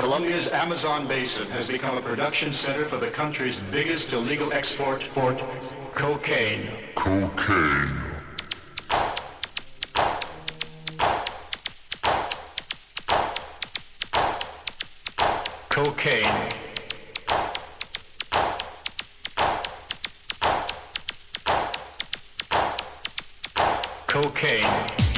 Colombia's Amazon basin has become a production center for the country's biggest illegal export port, cocaine. Cocaine. Cocaine. Cocaine. cocaine.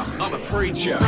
I'm a preacher.